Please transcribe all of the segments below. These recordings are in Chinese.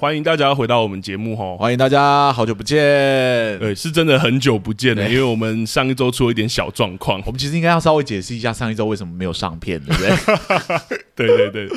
欢迎大家回到我们节目哈！欢迎大家，好久不见。对，是真的很久不见了，因为我们上一周出了一点小状况。我们其实应该要稍微解释一下上一周为什么没有上片，对不对？对对对，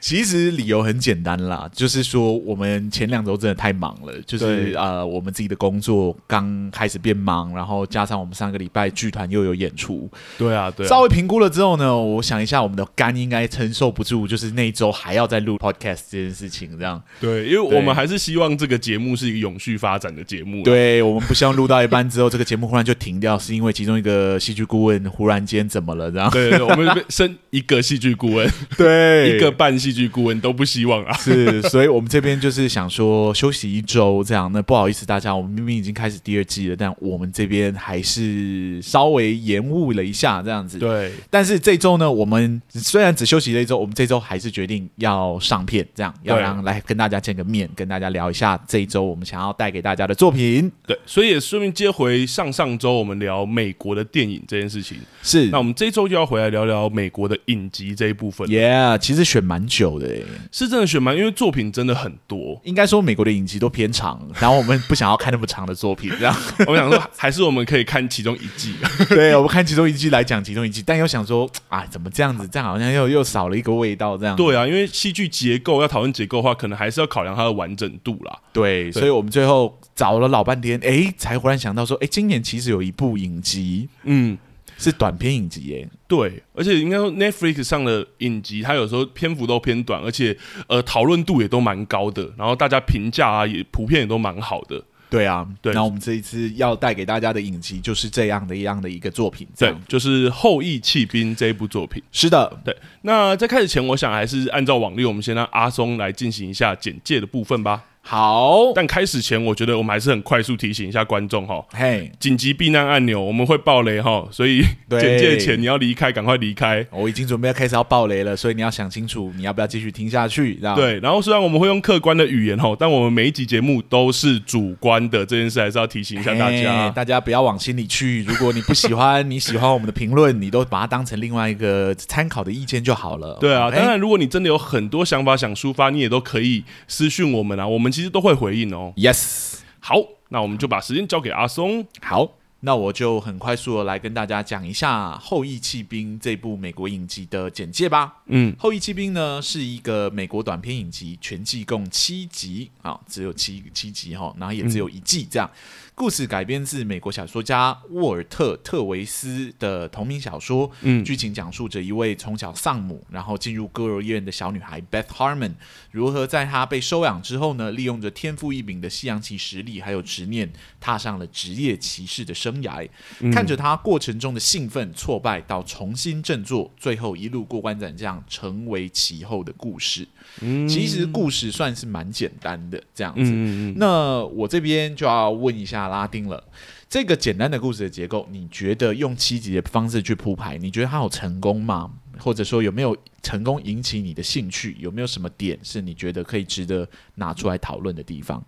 其实理由很简单啦，就是说我们前两周真的太忙了，就是呃，我们自己的工作刚开始变忙，然后加上我们上个礼拜剧团又有演出。对啊，对啊。稍微评估了之后呢，我想一下，我们的肝应该承受不住，就是那一周还要再录 podcast 这件事情，这样。对，因为我们还是希望这个节目是一个永续发展的节目。对，我们不希望录到一半之后，这个节目忽然就停掉，是因为其中一个戏剧顾问忽然间怎么了？然后。对，对，对，我们生一个戏剧顾问。对，一个半戏剧顾问都不希望啊，是，所以我们这边就是想说休息一周这样。那不好意思大家，我们明明已经开始第二季了，但我们这边还是稍微延误了一下这样子。对，但是这周呢，我们虽然只休息了一周，我们这周还是决定要上片，这样要让来跟大家见个面，跟大家聊一下这一周我们想要带给大家的作品。对，所以也顺便接回上上周我们聊美国的电影这件事情。是，那我们这一周就要回来聊聊美国的影集这一部分。Yeah，其实选蛮久的诶，是真的选蛮，因为作品真的很多。应该说美国的影集都偏长，然后我们不想要看那么长的作品，这样。我们想说，还是我们可以看其中一季。对，我们看其中一季来讲其中一季，但又想说，啊，怎么这样子？这样好像又又少了一个味道，这样。对啊，因为戏剧结构要讨论结构的话，可能还是要考量它的完整度啦。对，所以我们最后找了老半天，哎，才忽然想到说，哎，今年其实有一部影集，嗯。是短片影集耶，对，而且应该说 Netflix 上的影集，它有时候篇幅都偏短，而且呃讨论度也都蛮高的，然后大家评价啊也普遍也都蛮好的。对啊，对。那我们这一次要带给大家的影集就是这样的一样的一个作品，对，就是《后羿弃兵》这一部作品。是的，对。那在开始前，我想还是按照往例，我们先让阿松来进行一下简介的部分吧。好，但开始前，我觉得我们还是很快速提醒一下观众哈，嘿，紧急避难按钮我们会爆雷哈，所以 简介前你要离开，赶快离开。我已经准备要开始要爆雷了，所以你要想清楚你要不要继续听下去。对，然后虽然我们会用客观的语言哈，但我们每一集节目都是主观的，这件事还是要提醒一下大家，大家不要往心里去。如果你不喜欢，你喜欢我们的评论，你都把它当成另外一个参考的意见就好了。对啊，当然如果你真的有很多想法想抒发，你也都可以私讯我们啊，我们其实都会回应哦。Yes，好，那我们就把时间交给阿松。好，那我就很快速的来跟大家讲一下《后裔弃兵》这部美国影集的简介吧。嗯，《后裔弃兵》呢是一个美国短片影集，全季共七集啊，只有七七集哈，然后也只有一季这样。嗯故事改编自美国小说家沃尔特·特维斯的同名小说。嗯，剧情讲述着一位从小丧母，然后进入孤儿院的小女孩 Beth Harmon，如何在她被收养之后呢，利用着天赋异禀的西洋棋实力还有执念，踏上了职业骑士的生涯。嗯、看着她过程中的兴奋、挫败，到重新振作，最后一路过关斩将，成为其后的故事。嗯，其实故事算是蛮简单的这样子。嗯、那我这边就要问一下拉丁了，这个简单的故事的结构，你觉得用七集的方式去铺排，你觉得它有成功吗？或者说有没有成功引起你的兴趣？有没有什么点是你觉得可以值得拿出来讨论的地方？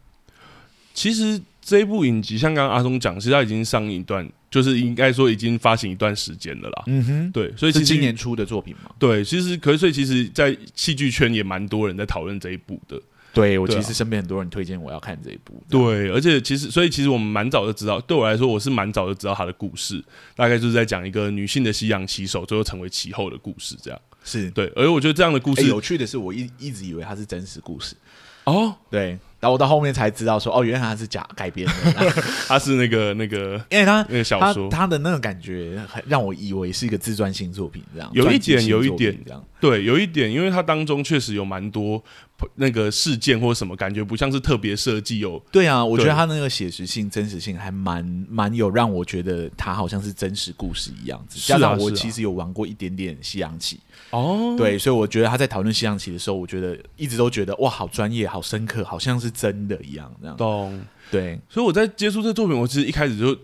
其实这一部影集，像刚刚阿松讲，其实它已经上映一段。就是应该说已经发行一段时间了啦，嗯哼，对，所以是今年出的作品嘛，对，其实可是所以其实，在戏剧圈也蛮多人在讨论这一部的，对，我其实身边很多人推荐我要看这一部，对，而且其实所以其实我们蛮早就知道，对我来说我是蛮早就知道他的故事，大概就是在讲一个女性的西洋棋手最后成为棋后的故事，这样是。对，而我觉得这样的故事、欸、有趣的是，我一一直以为它是真实故事哦，对。然后我到后面才知道说，哦，原来他是假改编的，他是那个那个，因为他那个小说，他的那个感觉很让我以为是一个自传性作品这样，有一点，有一点这样，对，有一点，因为它当中确实有蛮多那个事件或什么，感觉不像是特别设计有。对啊，我觉得他那个写实性、真实性还蛮蛮有让我觉得他好像是真实故事一样子。加上我其实有玩过一点点西洋棋。哦，对，所以我觉得他在讨论西洋棋的时候，我觉得一直都觉得哇，好专业，好深刻，好像是真的一样，这样。懂，对。所以我在接触这个作品，我其实一开始就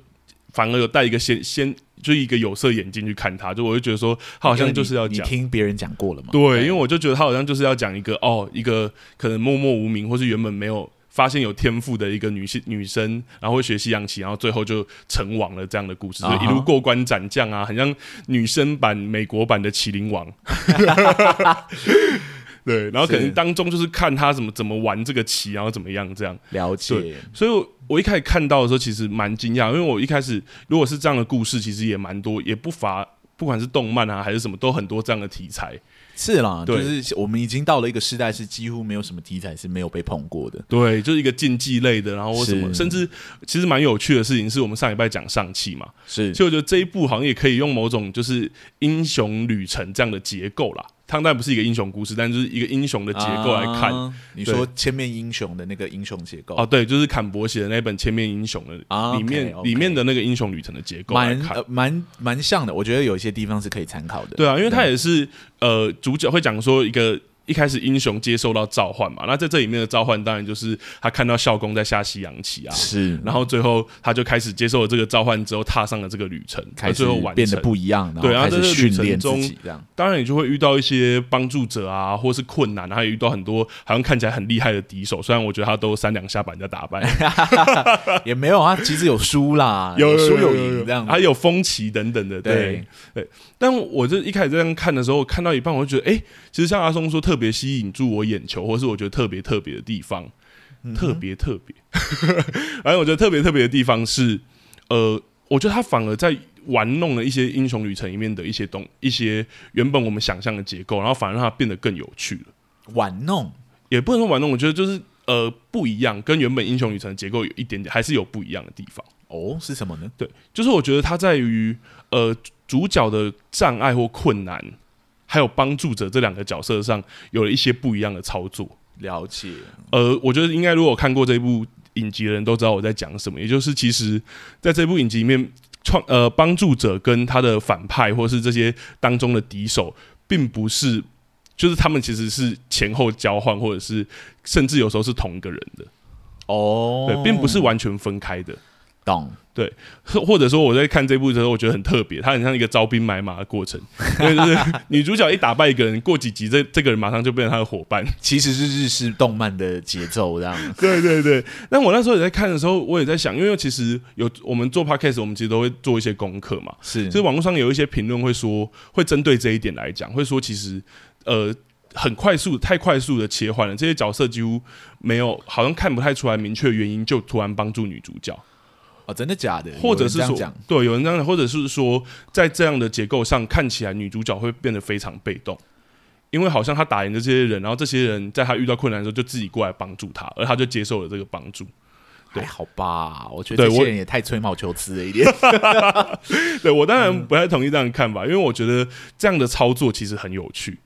反而有戴一个先先就一个有色眼镜去看他，就我就觉得说他好像就是要讲，你听别人讲过了嘛？对，因为我就觉得他好像就是要讲一个哦，一个可能默默无名，或是原本没有。发现有天赋的一个女性女生，然后会学西洋棋，然后最后就成王了这样的故事，uh huh. 就一路过关斩将啊，很像女生版美国版的《麒麟王》。对，然后可能当中就是看他怎么怎么玩这个棋，然后怎么样这样了解。所以我，一开始看到的时候，其实蛮惊讶，因为我一开始如果是这样的故事，其实也蛮多，也不乏不管是动漫啊还是什么，都很多这样的题材。是啦，对就是我们已经到了一个时代，是几乎没有什么题材是没有被碰过的。对，就是一个竞技类的，然后或什么，甚至其实蛮有趣的事情，是我们上礼拜讲上汽嘛，是，所以我觉得这一部好像也可以用某种就是英雄旅程这样的结构啦。它当然不是一个英雄故事，但就是一个英雄的结构来看。啊、你说千面英雄的那个英雄结构哦，对，就是坎伯写的那本《千面英雄》的里面，啊、okay, okay 里面的那个英雄旅程的结构蛮蛮、呃、像的。我觉得有一些地方是可以参考的。对啊，因为它也是呃，主角会讲说一个。一开始英雄接受到召唤嘛，那在这里面的召唤当然就是他看到校工在下西洋棋啊，是，然后最后他就开始接受了这个召唤之后，踏上了这个旅程，开始变得不一样，对，然后在这个旅程中，当然你就会遇到一些帮助者啊，或是困难，然后也遇到很多好像看起来很厉害的敌手，虽然我觉得他都三两下把人家打败，也没有啊，其实有输啦，有输有赢这样，还有风旗等等的，对对，对。但我就一开始这样看的时候，看到一半我就觉得，哎、欸，其实像阿松说，特别吸引住我眼球，或是我觉得特别特别的地方，嗯、特别特别。反正我觉得特别特别的地方是，呃，我觉得他反而在玩弄了一些英雄旅程里面的一些东，一些原本我们想象的结构，然后反而让它变得更有趣了。玩弄也不能说玩弄，我觉得就是呃不一样，跟原本英雄旅程的结构有一点点，还是有不一样的地方。哦，是什么呢？对，就是我觉得它在于呃。主角的障碍或困难，还有帮助者这两个角色上，有了一些不一样的操作。了解。呃，我觉得应该如果看过这部影集的人都知道我在讲什么，也就是其实在这部影集里面，创呃帮助者跟他的反派或是这些当中的敌手，并不是，就是他们其实是前后交换，或者是甚至有时候是同一个人的。哦，对，并不是完全分开的。懂。对，或者说我在看这部的时候，我觉得很特别，它很像一个招兵买马的过程。因为就是女主角一打败一个人，过几集这这个人马上就变成他的伙伴，其实是日式动漫的节奏这样。对对对，那我那时候也在看的时候，我也在想，因为其实有我们做 podcast，我们其实都会做一些功课嘛。是，就是网络上有一些评论会说，会针对这一点来讲，会说其实呃很快速，太快速的切换了，这些角色几乎没有，好像看不太出来明确原因，就突然帮助女主角。哦，真的假的？或者是说，对，有人这样讲，或者是说，在这样的结构上，看起来女主角会变得非常被动，因为好像她打赢的这些人，然后这些人在她遇到困难的时候就自己过来帮助她，而她就接受了这个帮助。还好吧？我觉得这些人也太吹毛求疵了一点。对，对我当然不太同意这样的看法，因为我觉得这样的操作其实很有趣。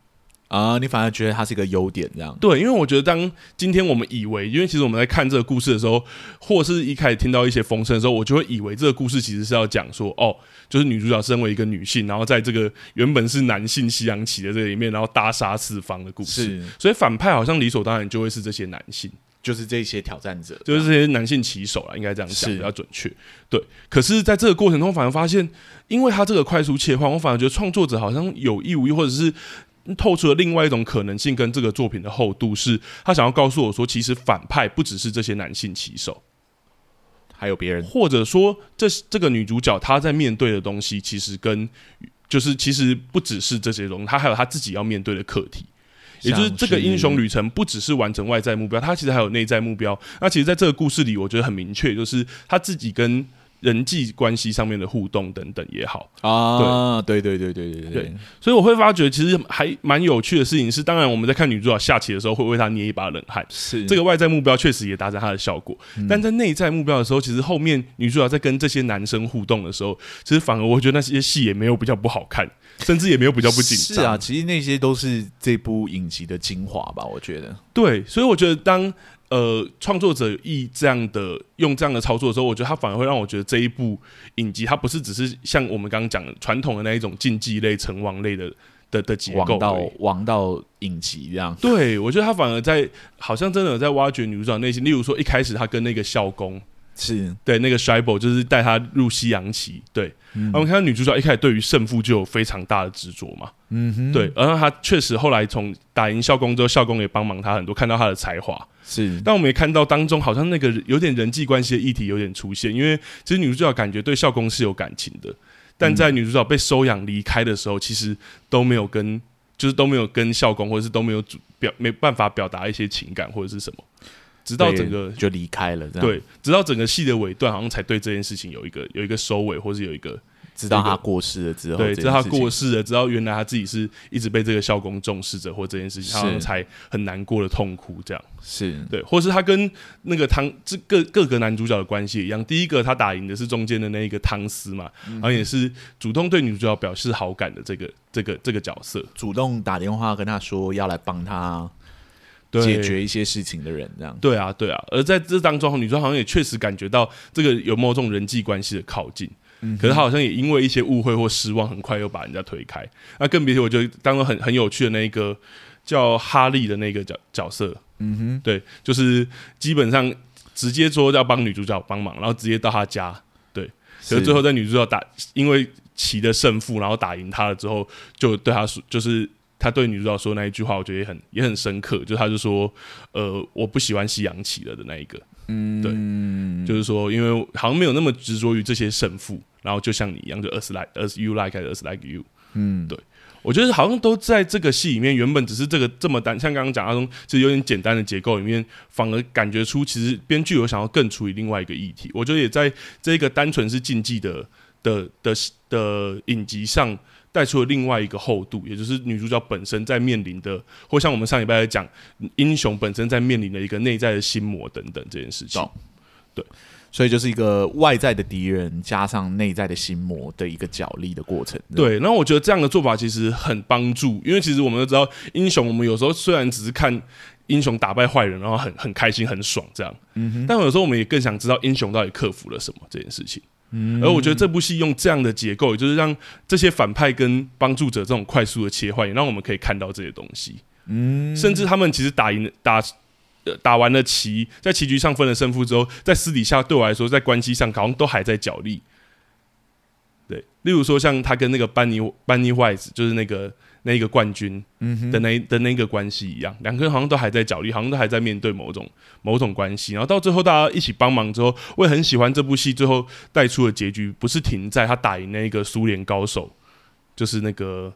啊，uh, 你反而觉得它是一个优点，这样？对，因为我觉得当今天我们以为，因为其实我们在看这个故事的时候，或是一开始听到一些风声的时候，我就会以为这个故事其实是要讲说，哦，就是女主角身为一个女性，然后在这个原本是男性西洋棋的这里面，然后大杀四方的故事。是，所以反派好像理所当然就会是这些男性，就是这些挑战者，就是这些男性棋手啦，应该这样讲是比较准确。对，可是在这个过程中，反而发现，因为他这个快速切换，我反而觉得创作者好像有意无意，或者是。透出了另外一种可能性，跟这个作品的厚度是，他想要告诉我说，其实反派不只是这些男性棋手，还有别人，或者说，这这个女主角她在面对的东西，其实跟就是其实不只是这些东西，她还有她自己要面对的课题，也就是这个英雄旅程不只是完成外在目标，她其实还有内在目标。那其实，在这个故事里，我觉得很明确，就是她自己跟。人际关系上面的互动等等也好。啊，对。对对对对对对，所以我会发觉其实还蛮有趣的事情是，当然我们在看女主角下棋的时候会为她捏一把冷汗，是。这个外在目标确实也达成她的效果，嗯、但在内在目标的时候，其实后面女主角在跟这些男生互动的时候，其实反而我觉得那些戏也没有比较不好看，甚至也没有比较不紧张。是啊，其实那些都是这部影集的精华吧，我觉得。对，所以我觉得当。呃，创作者以这样的用这样的操作的时候，我觉得他反而会让我觉得这一部影集，它不是只是像我们刚刚讲的传统的那一种竞技类、成王类的的的结构，王道王道影集这样。对，我觉得他反而在好像真的有在挖掘女主角内心，例如说一开始他跟那个校工是。对那个 Scheibel 就是带他入西洋棋，对，嗯、我们看到女主角一开始对于胜负就有非常大的执着嘛，嗯哼，对，然后她确实后来从打赢校工之后，校工也帮忙她很多，看到她的才华，是，但我们也看到当中好像那个有点人际关系的议题有点出现，因为其实女主角感觉对校工是有感情的，但在女主角被收养离开的时候，其实都没有跟，就是都没有跟校工，或者是都没有表没办法表达一些情感或者是什么。直到整个就离开了，这样。对，直到整个戏的尾段，好像才对这件事情有一个有一个收尾，或是有一个知道他过世了之后，对，知道他过世了，知道原来他自己是一直被这个校工重视着，或这件事情，他才很难过的痛哭，这样。是。对，或是他跟那个汤这各各个男主角的关系一样，第一个他打赢的是中间的那一个汤斯嘛，然后也是主动对女主角表示好感的这个这个这个角色，主动打电话跟他说要来帮他。解决一些事情的人，这样。对啊，对啊。而在这当中，女主好像也确实感觉到这个有某种人际关系的靠近，嗯，可是她好像也因为一些误会或失望，很快又把人家推开。那更别提，我觉得当中很很有趣的那一个叫哈利的那个角角色，嗯哼，对，就是基本上直接说要帮女主角帮忙，然后直接到她家，对，可是最后在女主角打因为棋的胜负，然后打赢她了之后，就对她说，就是。他对女主角说那一句话，我觉得也很也很深刻。就他就说，呃，我不喜欢西洋棋了的那一个，嗯，对，就是说，因为好像没有那么执着于这些胜负，然后就像你一样，就 as like as you like as like you，嗯，对，我觉得好像都在这个戏里面，原本只是这个这么单，像刚刚讲那种，其实有点简单的结构里面，反而感觉出其实编剧有想要更处理另外一个议题。我觉得也在这个单纯是竞技的的的的，的影集上。带出了另外一个厚度，也就是女主角本身在面临的，或像我们上礼拜来讲，英雄本身在面临的一个内在的心魔等等这件事情。对，所以就是一个外在的敌人加上内在的心魔的一个角力的过程。对，那我觉得这样的做法其实很帮助，因为其实我们都知道，英雄我们有时候虽然只是看英雄打败坏人，然后很很开心很爽这样，嗯哼，但有时候我们也更想知道英雄到底克服了什么这件事情。嗯，而我觉得这部戏用这样的结构，也就是让这些反派跟帮助者这种快速的切换，也让我们可以看到这些东西。嗯，甚至他们其实打赢打打完了棋，在棋局上分了胜负之后，在私底下对我来说，在关系上好像都还在角力。对，例如说像他跟那个班尼班尼怀斯，就是那个。那个冠军的那的那个关系一样，两个人好像都还在角力，好像都还在面对某种某种关系，然后到最后大家一起帮忙之后，我也很喜欢这部戏最后带出的结局，不是停在他打赢那个苏联高手，就是那个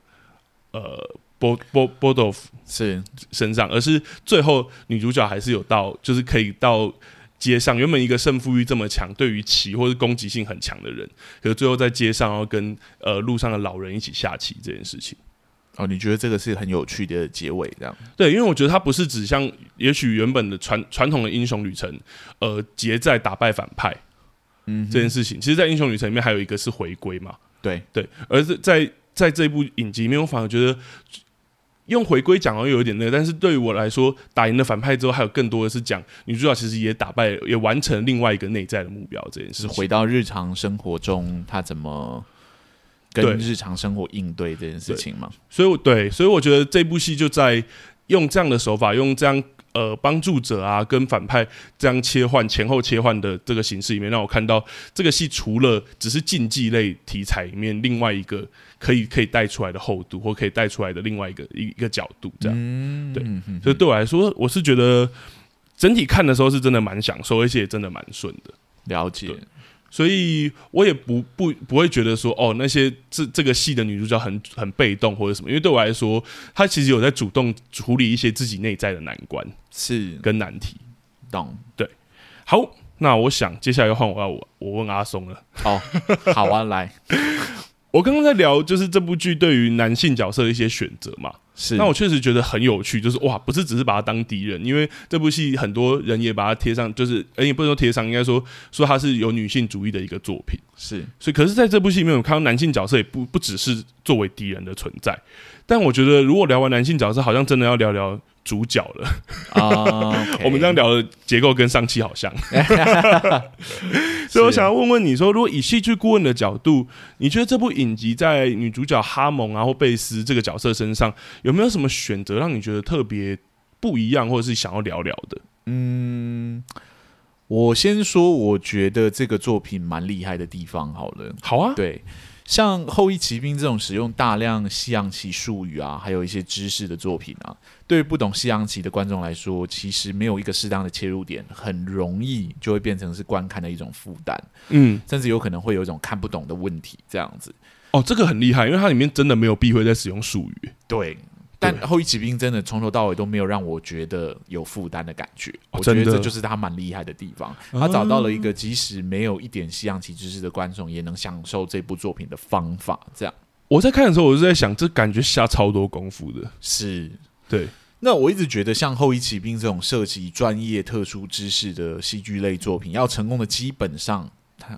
呃波波波多夫是。身上，而是最后女主角还是有到，就是可以到街上，原本一个胜负欲这么强，对于棋或是攻击性很强的人，可是最后在街上要跟呃路上的老人一起下棋这件事情。哦，你觉得这个是很有趣的结尾，这样？对，因为我觉得它不是指向，也许原本的传传统的英雄旅程，呃，结在打败反派，嗯，这件事情，其实，在英雄旅程里面还有一个是回归嘛，对对，而是在在这部影集里面，我反而觉得用回归讲好像有一点那个，但是对于我来说，打赢了反派之后，还有更多的是讲女主角其实也打败，也完成另外一个内在的目标，这件事情，回到日常生活中，她怎么？跟日常生活应对这件事情嘛，所以我对，所以我觉得这部戏就在用这样的手法，用这样呃帮助者啊跟反派这样切换前后切换的这个形式里面，让我看到这个戏除了只是竞技类题材里面另外一个可以可以带出来的厚度，或可以带出来的另外一个一一个角度，这样，嗯、对，所以对我来说，我是觉得整体看的时候是真的蛮享受，而且也真的蛮顺的，了解。所以我也不不不会觉得说哦，那些这这个戏的女主角很很被动或者什么，因为对我来说，她其实有在主动处理一些自己内在的难关，是跟难题。懂，对。好，那我想接下来要换我要我我问阿松了。好，好啊，来。我刚刚在聊就是这部剧对于男性角色的一些选择嘛。是，那我确实觉得很有趣，就是哇，不是只是把他当敌人，因为这部戏很多人也把它贴上，就是哎，也不能说贴上，应该说说它是有女性主义的一个作品。是，所以可是在这部戏里面，我看到男性角色也不不只是作为敌人的存在，但我觉得如果聊完男性角色，好像真的要聊聊。主角了 啊！Oh. 我们这样聊的结构跟上期好像，所以我想要问问你说，如果以戏剧顾问的角度，你觉得这部影集在女主角哈蒙啊或贝斯这个角色身上有没有什么选择让你觉得特别不一样，或者是想要聊聊的？嗯，我先说，我觉得这个作品蛮厉害的地方。好了，好啊，对。像《后翼骑兵》这种使用大量西洋棋术语啊，还有一些知识的作品啊，对于不懂西洋棋的观众来说，其实没有一个适当的切入点，很容易就会变成是观看的一种负担，嗯，甚至有可能会有一种看不懂的问题这样子。哦，这个很厉害，因为它里面真的没有避讳在使用术语，对。但后翼骑兵真的从头到尾都没有让我觉得有负担的感觉，我觉得这就是他蛮厉害的地方。他找到了一个即使没有一点西洋棋知识的观众也能享受这部作品的方法。这样，我在看的时候，我就在想，这感觉下超多功夫的。是，对。那我一直觉得，像后翼骑兵这种涉及专业特殊知识的戏剧类作品，要成功的基本上，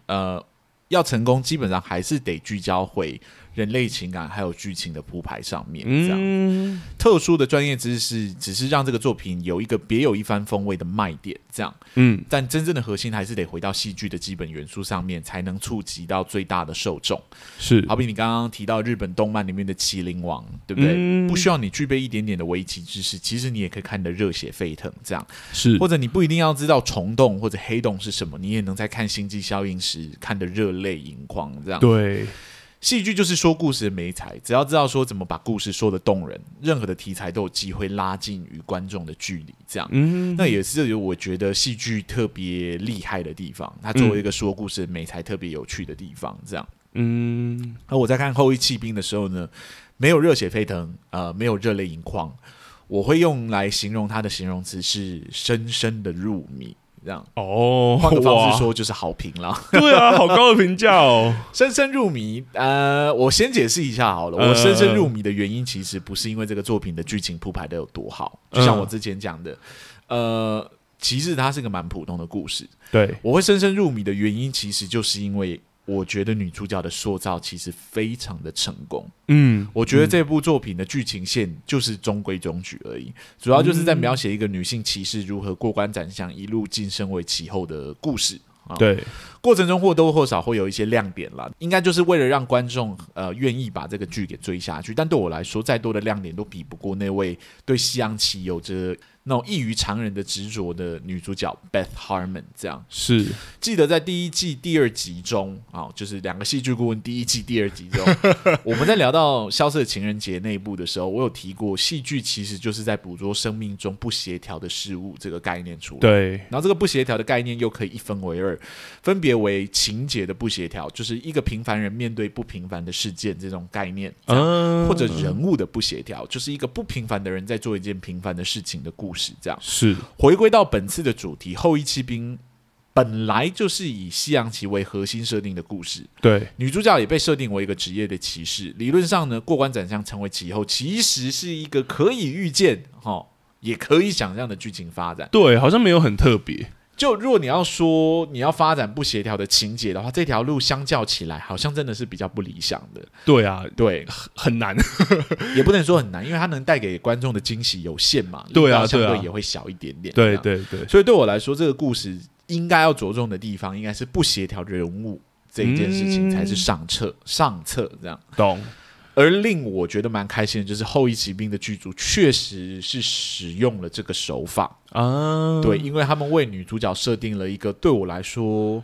呃，要成功基本上还是得聚焦回。人类情感还有剧情的铺排上面，这样、嗯、特殊的专业知识只是让这个作品有一个别有一番风味的卖点，这样，嗯，但真正的核心还是得回到戏剧的基本元素上面，才能触及到最大的受众。是，好比你刚刚提到日本动漫里面的《麒麟王》，对不对？嗯、不需要你具备一点点的围棋知识，其实你也可以看得热血沸腾，这样是。或者你不一定要知道虫洞或者黑洞是什么，你也能在看《星际效应》时看得热泪盈眶，这样对。戏剧就是说故事的美才，只要知道说怎么把故事说的动人，任何的题材都有机会拉近与观众的距离。这样，嗯，那也是有我觉得戏剧特别厉害的地方。它作为一个说故事的美才，特别有趣的地方。这样，嗯。而我在看《后羿弃兵》的时候呢，没有热血沸腾，呃，没有热泪盈眶，我会用来形容它的形容词是深深的入迷。这样哦，换个方式说就是好评了。对啊，好高的评价哦，深深入迷。呃，我先解释一下好了，我深深入迷的原因其实不是因为这个作品的剧情铺排的有多好，就像我之前讲的，呃，其实它是个蛮普通的故事。对，我会深深入迷的原因，其实就是因为。我觉得女主角的塑造其实非常的成功。嗯，我觉得这部作品的剧情线就是中规中矩而已，主要就是在描写一个女性骑士如何过关斩将，一路晋升为骑后的故事。啊对，过程中或多或少会有一些亮点啦，应该就是为了让观众呃愿意把这个剧给追下去。但对我来说，再多的亮点都比不过那位对西洋棋有着。那种异于常人的执着的女主角 Beth Harmon，这样是记得在第一季第二集中啊，就是两个戏剧顾问第一季第二集中，我们在聊到《消失的情人节》那一部的时候，我有提过，戏剧其实就是在捕捉生命中不协调的事物这个概念出来。对，然后这个不协调的概念又可以一分为二，分别为情节的不协调，就是一个平凡人面对不平凡的事件这种概念，嗯，或者人物的不协调，就是一个不平凡的人在做一件平凡的事情的故事。这样，是回归到本次的主题，《后翼骑兵》本来就是以西洋棋为核心设定的故事。对，女主角也被设定为一个职业的骑士。理论上呢，过关斩将成为骑后，其实是一个可以预见、哈，也可以想象的剧情发展。对，好像没有很特别。就如果你要说你要发展不协调的情节的话，这条路相较起来，好像真的是比较不理想的。对啊，对，很难，也不能说很难，因为它能带给观众的惊喜有限嘛。对啊，相对也会小一点点。对对对，所以对我来说，这个故事应该要着重的地方，应该是不协调人物这一件事情才是上策，嗯、上策这样。懂。而令我觉得蛮开心的，就是《后翼骑兵》的剧组确实是使用了这个手法。啊，对，因为他们为女主角设定了一个对我来说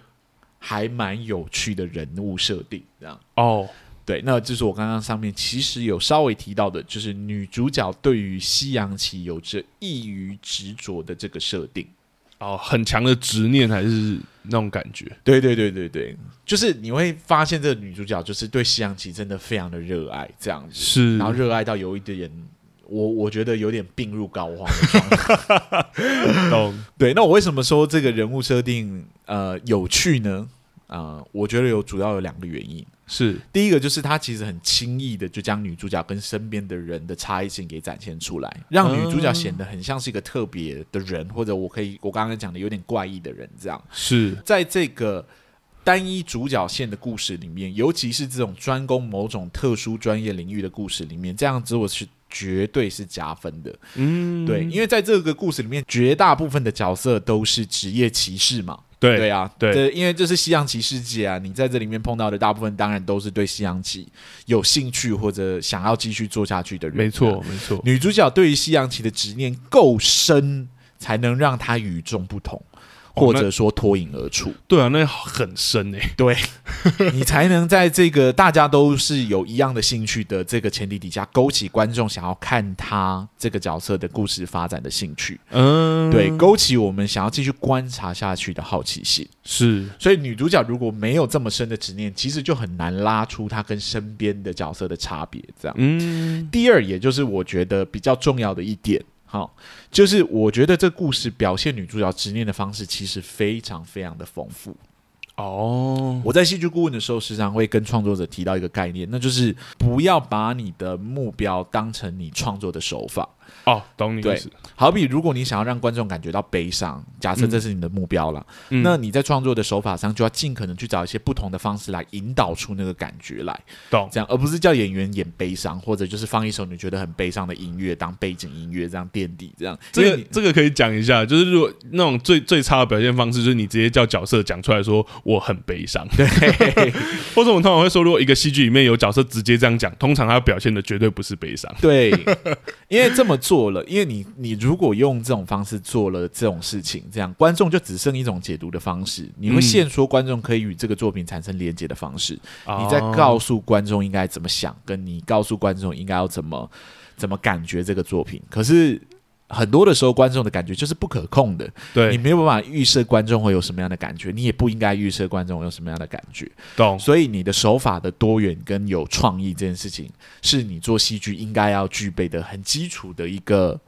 还蛮有趣的人物设定，这样。哦，对，那就是我刚刚上面其实有稍微提到的，就是女主角对于西洋棋有着异于执着的这个设定。哦，很强的执念还是那种感觉，对对对对对，就是你会发现这个女主角就是对西洋棋真的非常的热爱，这样子是，然后热爱到有一点，我我觉得有点病入膏肓的状态。懂？对，那我为什么说这个人物设定呃有趣呢？啊、呃，我觉得有主要有两个原因。是第一个，就是他其实很轻易的就将女主角跟身边的人的差异性给展现出来，让女主角显得很像是一个特别的人，或者我可以我刚刚讲的有点怪异的人，这样是在这个单一主角线的故事里面，尤其是这种专攻某种特殊专业领域的故事里面，这样子我是绝对是加分的。嗯，对，因为在这个故事里面，绝大部分的角色都是职业歧视嘛。对对啊，对，对，因为这是西洋棋世界啊，你在这里面碰到的大部分当然都是对西洋棋有兴趣或者想要继续做下去的人。没错，没错。女主角对于西洋棋的执念够深，才能让她与众不同。或者说脱颖而出。对啊，那很深诶、欸。对，你才能在这个大家都是有一样的兴趣的这个前提底下，勾起观众想要看他这个角色的故事发展的兴趣。嗯，对，勾起我们想要继续观察下去的好奇心。是，所以女主角如果没有这么深的执念，其实就很难拉出她跟身边的角色的差别。这样，嗯。第二，也就是我觉得比较重要的一点。好，就是我觉得这故事表现女主角执念的方式其实非常非常的丰富。哦，我在戏剧顾问的时候，时常会跟创作者提到一个概念，那就是不要把你的目标当成你创作的手法。哦，懂你意思。好比如果你想要让观众感觉到悲伤，假设这是你的目标了，嗯，那你在创作的手法上就要尽可能去找一些不同的方式来引导出那个感觉来，懂？这样，而不是叫演员演悲伤，或者就是放一首你觉得很悲伤的音乐当背景音乐，这样垫底，这样。这个这个可以讲一下，就是如果那种最最差的表现方式，就是你直接叫角色讲出来说我很悲伤，对。或者我们通常会说，如果一个戏剧里面有角色直接这样讲，通常他表现的绝对不是悲伤，对，因为这么做了。因为你，你如果用这种方式做了这种事情，这样观众就只剩一种解读的方式。你会限缩观众可以与这个作品产生连接的方式。嗯、你在告诉观众应该怎么想，跟你告诉观众应该要怎么怎么感觉这个作品。可是。很多的时候，观众的感觉就是不可控的。对，你没有办法预设观众会有什么样的感觉，你也不应该预设观众有什么样的感觉。懂。所以你的手法的多元跟有创意这件事情，是你做戏剧应该要具备的很基础的一个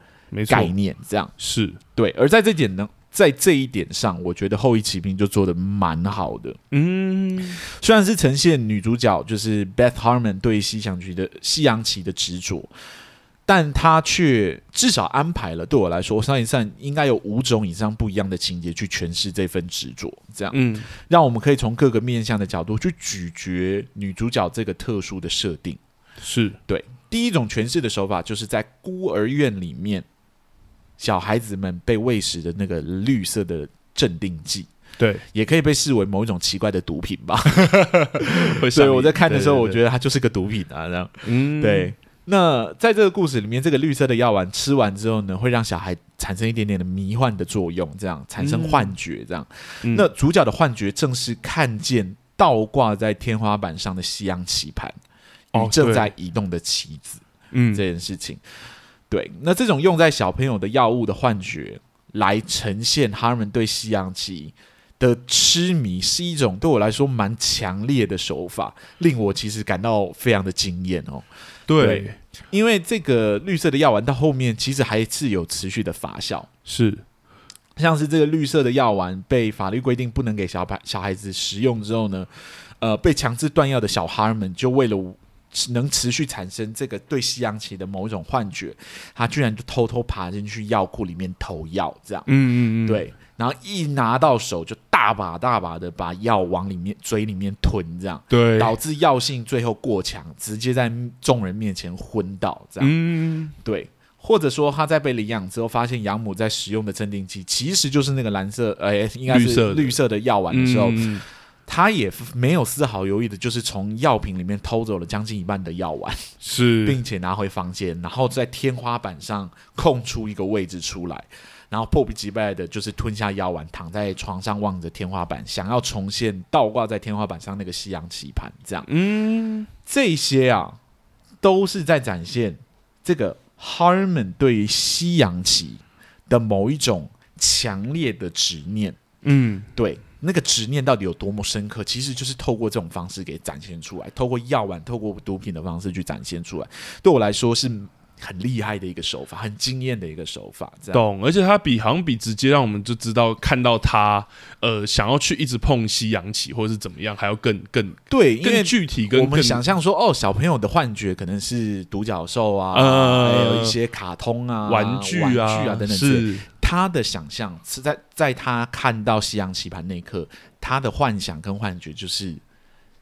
概念。这样是对。而在这点呢，在这一点上，我觉得《后翼弃兵》就做的蛮好的。嗯，虽然是呈现女主角就是 Beth Harmon 对西洋棋的西洋棋的执着。但他却至少安排了，对我来说，我算一算应该有五种以上不一样的情节去诠释这份执着，这样，嗯，让我们可以从各个面向的角度去咀嚼女主角这个特殊的设定。是。对，第一种诠释的手法，就是在孤儿院里面，小孩子们被喂食的那个绿色的镇定剂，对，也可以被视为某一种奇怪的毒品吧。所以我在看的时候，我觉得它就是个毒品啊，这样，嗯，对。那在这个故事里面，这个绿色的药丸吃完之后呢，会让小孩产生一点点的迷幻的作用，这样产生幻觉，这样。嗯、那主角的幻觉正是看见倒挂在天花板上的西洋棋盘与正在移动的棋子，嗯，这件事情。对，那这种用在小朋友的药物的幻觉，来呈现哈尔 n 对西洋棋的痴迷，是一种对我来说蛮强烈的手法，令我其实感到非常的惊艳哦。对，对，因为这个绿色的药丸到后面其实还是有持续的发酵，是。像是这个绿色的药丸被法律规定不能给小孩小孩子食用之后呢，呃，被强制断药的小孩们就为了能持续产生这个对西洋棋的某一种幻觉，他居然就偷偷爬进去药库里面偷药，这样，嗯嗯嗯，对。然后一拿到手就大把大把的把药往里面嘴里面吞，这样对，导致药性最后过强，直接在众人面前昏倒，这样，嗯，对。或者说他在被领养之后，发现养母在使用的镇定剂其实就是那个蓝色，呃，应该是绿色的。药丸的时候，嗯，他也没有丝毫犹豫的，就是从药品里面偷走了将近一半的药丸，是，并且拿回房间，然后在天花板上空出一个位置出来。然后迫不及待的，就是吞下药丸，躺在床上望着天花板，想要重现倒挂在天花板上那个西洋棋盘。这样，嗯，这些啊，都是在展现这个 Harmon 对于西洋棋的某一种强烈的执念。嗯，对，那个执念到底有多么深刻，其实就是透过这种方式给展现出来，透过药丸、透过毒品的方式去展现出来。对我来说是。很厉害的一个手法，很惊艳的一个手法，这样懂。而且他比好像比直接让我们就知道看到他呃想要去一直碰西洋棋或者是怎么样，还要更更对，更具体。跟我们想象说哦，小朋友的幻觉可能是独角兽啊，呃，还有一些卡通啊、玩具啊、玩具啊等等。是他的想象是在在他看到西洋棋盘那一刻，他的幻想跟幻觉就是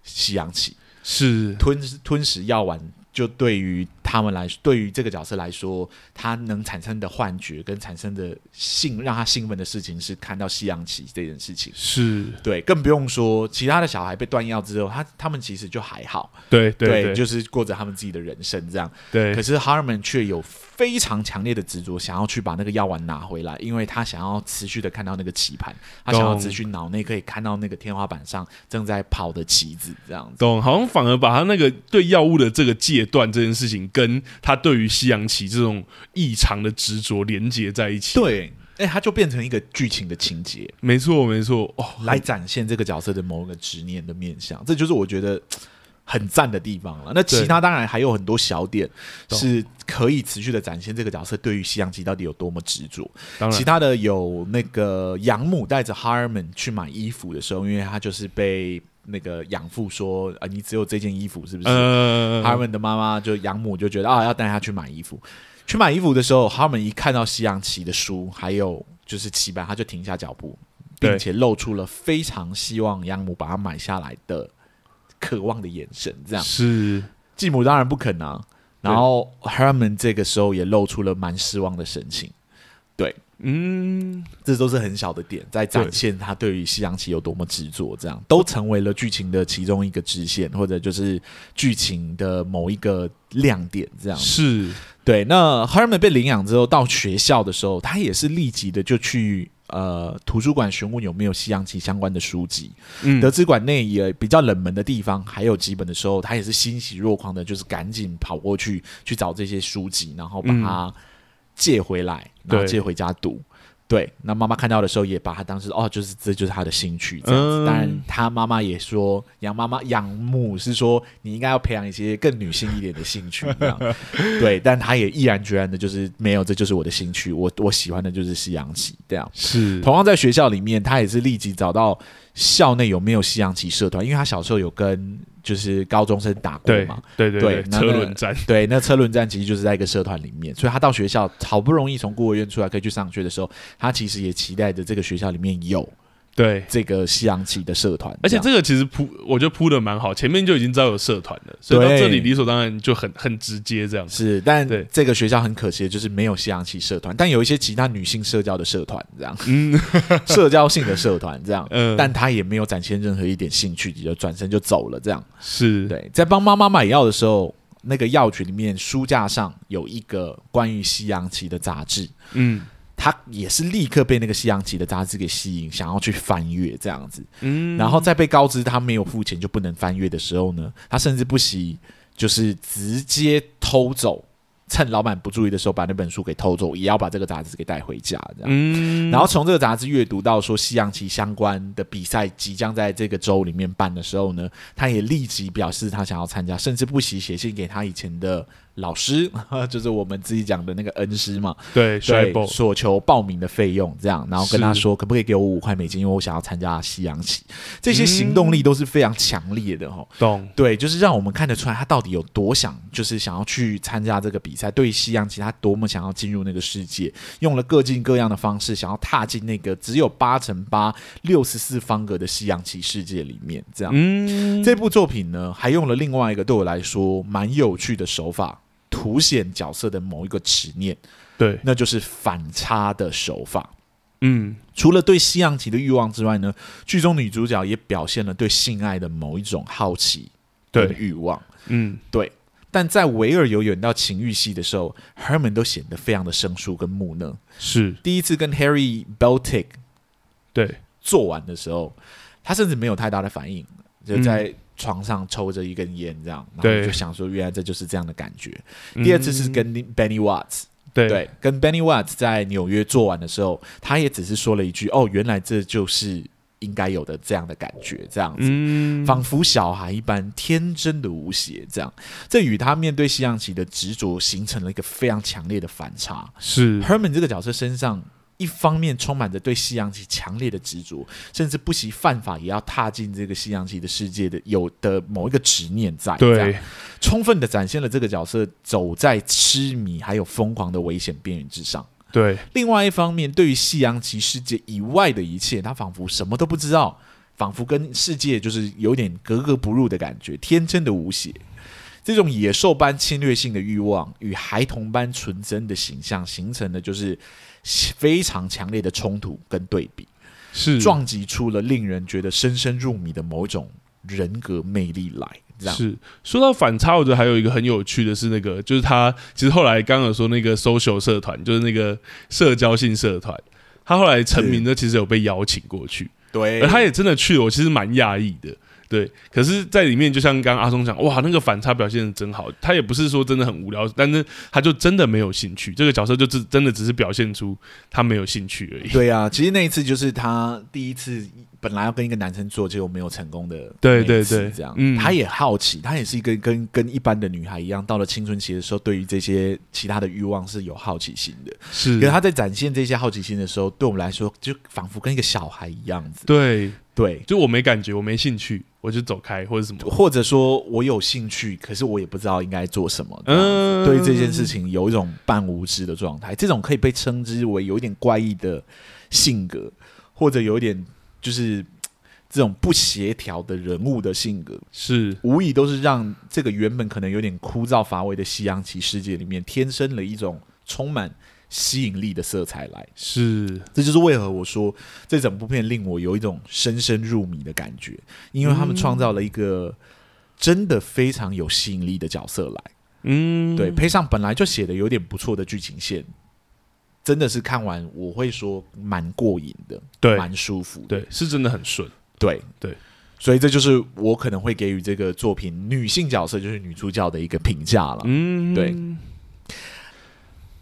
西洋棋，是吞吞食药丸。就对于他们来，对于这个角色来说，他能产生的幻觉跟产生的兴让他兴奋的事情是看到西洋棋这件事情，是。对，更不用说其他的小孩被断药之后，他他们其实就还好，对对，就是过着他们自己的人生这样。对，可是 Harmon 却有非常强烈的执着，想要去把那个药丸拿回来，因为他想要持续的看到那个棋盘，他想要持续脑内可以看到那个天花板上正在跑的棋子，这样子。懂，好像反而把他那个对药物的这个戒断这件事情，跟他对于西洋棋这种异常的执着连接在一起。对，哎、欸，他就变成一个剧情的情节。没错，没错，哦，来展现这个角色的某个执念的面相，这就是我觉得。很赞的地方了。那其他当然还有很多小点是可以持续的展现这个角色对于西洋棋到底有多么执着。其他的有那个养母带着 Harmon 去买衣服的时候，因为他就是被那个养父说啊，你只有这件衣服是不是？呃、Harmon 的妈妈就养母就觉得啊，要带他去买衣服。去买衣服的时候，Harmon 一看到西洋棋的书，还有就是棋盘，他就停下脚步，并且露出了非常希望养母把他买下来的。渴望的眼神，这样是继母当然不肯啊。然后 Herman 这个时候也露出了蛮失望的神情。对，嗯，这都是很小的点，在展现他对于西洋棋有多么执着，这样都成为了剧情的其中一个支线，或者就是剧情的某一个亮点。这样是对。那 Herman 被领养之后，到学校的时候，他也是立即的就去。呃，图书馆询问有没有西洋棋相关的书籍。嗯，得知馆内也比较冷门的地方还有几本的时候，他也是欣喜若狂的，就是赶紧跑过去去找这些书籍，然后把它借回来，嗯、然后借回家读。对，那妈妈看到的时候也把他当时哦，就是这就是他的兴趣这样子。当然、嗯，他妈妈也说，养妈妈养母是说你应该要培养一些更女性一点的兴趣这样。对，但他也毅然决然的，就是没有，这就是我的兴趣，我我喜欢的就是西洋棋这样。是，同样在学校里面，他也是立即找到校内有没有西洋棋社团，因为他小时候有跟。就是高中生打过嘛，对对对，对，车轮战，对，那车轮战其实就是在一个社团里面，所以他到学校好不容易从孤儿院出来可以去上学的时候，他其实也期待着这个学校里面有。对。这个西洋棋的社团，而且这个其实铺，我觉得铺的蛮好，前面就已经知道有社团了，所以到这里理所当然就很很直接这样。是，但这个学校很可惜的就是没有西洋棋社团，但有一些其他女性社交的社团这样，嗯，社交性的社团这样，嗯，但他也没有展现任何一点兴趣，就转身就走了这样。是。对，在帮妈妈买药的时候，那个药局里面书架上有一个关于西洋棋的杂志，嗯。他也是立刻被那个西洋棋的杂志给吸引，想要去翻阅这样子。嗯，然后在被告知他没有付钱就不能翻阅的时候呢，他甚至不惜就是直接偷走。趁老板不注意的时候，把那本书给偷走，也要把这个杂志给带回家，这样。嗯。然后从这个杂志阅读到说西洋棋相关的比赛即将在这个州里面办的时候呢，他也立即表示他想要参加，甚至不惜写信给他以前的老师，就是我们自己讲的那个恩师嘛。对，对，所求报名的费用，这样，然后跟他说可不可以给我五块美金，因为我想要参加西洋棋。这些行动力都是非常强烈的哈。懂。对，就是让我们看得出来他到底有多想，就是想要去参加这个比赛。才对西洋棋，他多么想要进入那个世界，用了各尽各样的方式，想要踏进那个只有八乘八、六十四方格的西洋棋世界里面。这样，嗯，这部作品呢，还用了另外一个对我来说蛮有趣的手法，凸显角色的某一个执念。对，那就是反差的手法。嗯，除了对西洋棋的欲望之外呢，剧中女主角也表现了对性爱的某一种好奇对欲望。嗯，对。但在维尔有演到情欲戏的时候，Herman 都显得非常的生疏跟木讷。是第一次跟 Harry Beltic 对做完的时候，他甚至没有太大的反应，就在床上抽着一根烟这样，嗯、然后就想说，原来这就是这样的感觉。第二次是跟 Benny Watts，对，对，跟 Benny Watts 在纽约做完的时候，他也只是说了一句：“哦，原来这就是。”应该有的这样的感觉，这样子，嗯、仿佛小孩一般天真的无邪，这样，这与他面对西洋棋的执着形成了一个非常强烈的反差。是。Herman 这个角色身上，一方面充满着对西洋棋强烈的执着，甚至不惜犯法也要踏进这个西洋棋的世界的有的某一个执念在，对，充分的展现了这个角色走在痴迷还有疯狂的危险边缘之上。对，另外一方面，对于西洋棋世界以外的一切，他仿佛什么都不知道，仿佛跟世界就是有点格格不入的感觉，天真的无邪。这种野兽般侵略性的欲望与孩童般纯真的形象，形成的就是非常强烈的冲突跟对比，是。撞击出了令人觉得深深入迷的某种人格魅力来。是。说到反差，我觉得还有一个很有趣的是，那个就是他其实后来刚刚有说那个 social 社团，就是那个社交性社团，他后来成名的其实有被邀请过去，对，而他也真的去了，我其实蛮讶异的。对，可是，在里面就像刚刚阿松讲，哇，那个反差表现的真好。他也不是说真的很无聊，但是他就真的没有兴趣。这个角色就是真的只是表现出他没有兴趣而已。对啊，其实那一次就是他第一次本来要跟一个男生做，结果没有成功的。对对对，这样，嗯，他也好奇，他也是一个跟跟一般的女孩一样，到了青春期的时候，对于这些其他的欲望是有好奇心的。是，可是他在展现这些好奇心的时候，对我们来说，就仿佛跟一个小孩一样子。对。对，就我没感觉，我没兴趣，我就走开或者什么，或者说我有兴趣，可是我也不知道应该做什么。嗯，对这件事情有一种半无知的状态，这种可以被称之为有一点怪异的性格，或者有一点就是这种不协调的人物的性格，是。无疑都是让这个原本可能有点枯燥乏味的西洋棋世界里面天生了一种充满。吸引力的色彩来，是，这就是为何我说这整部片令我有一种深深入迷的感觉，因为他们创造了一个真的非常有吸引力的角色来，嗯，对，配上本来就写的有点不错的剧情线，真的是看完我会说蛮过瘾的，对，蛮舒服，对，是真的很顺，对。对，所以这就是我可能会给予这个作品女性角色就是女主角的一个评价了，嗯，对。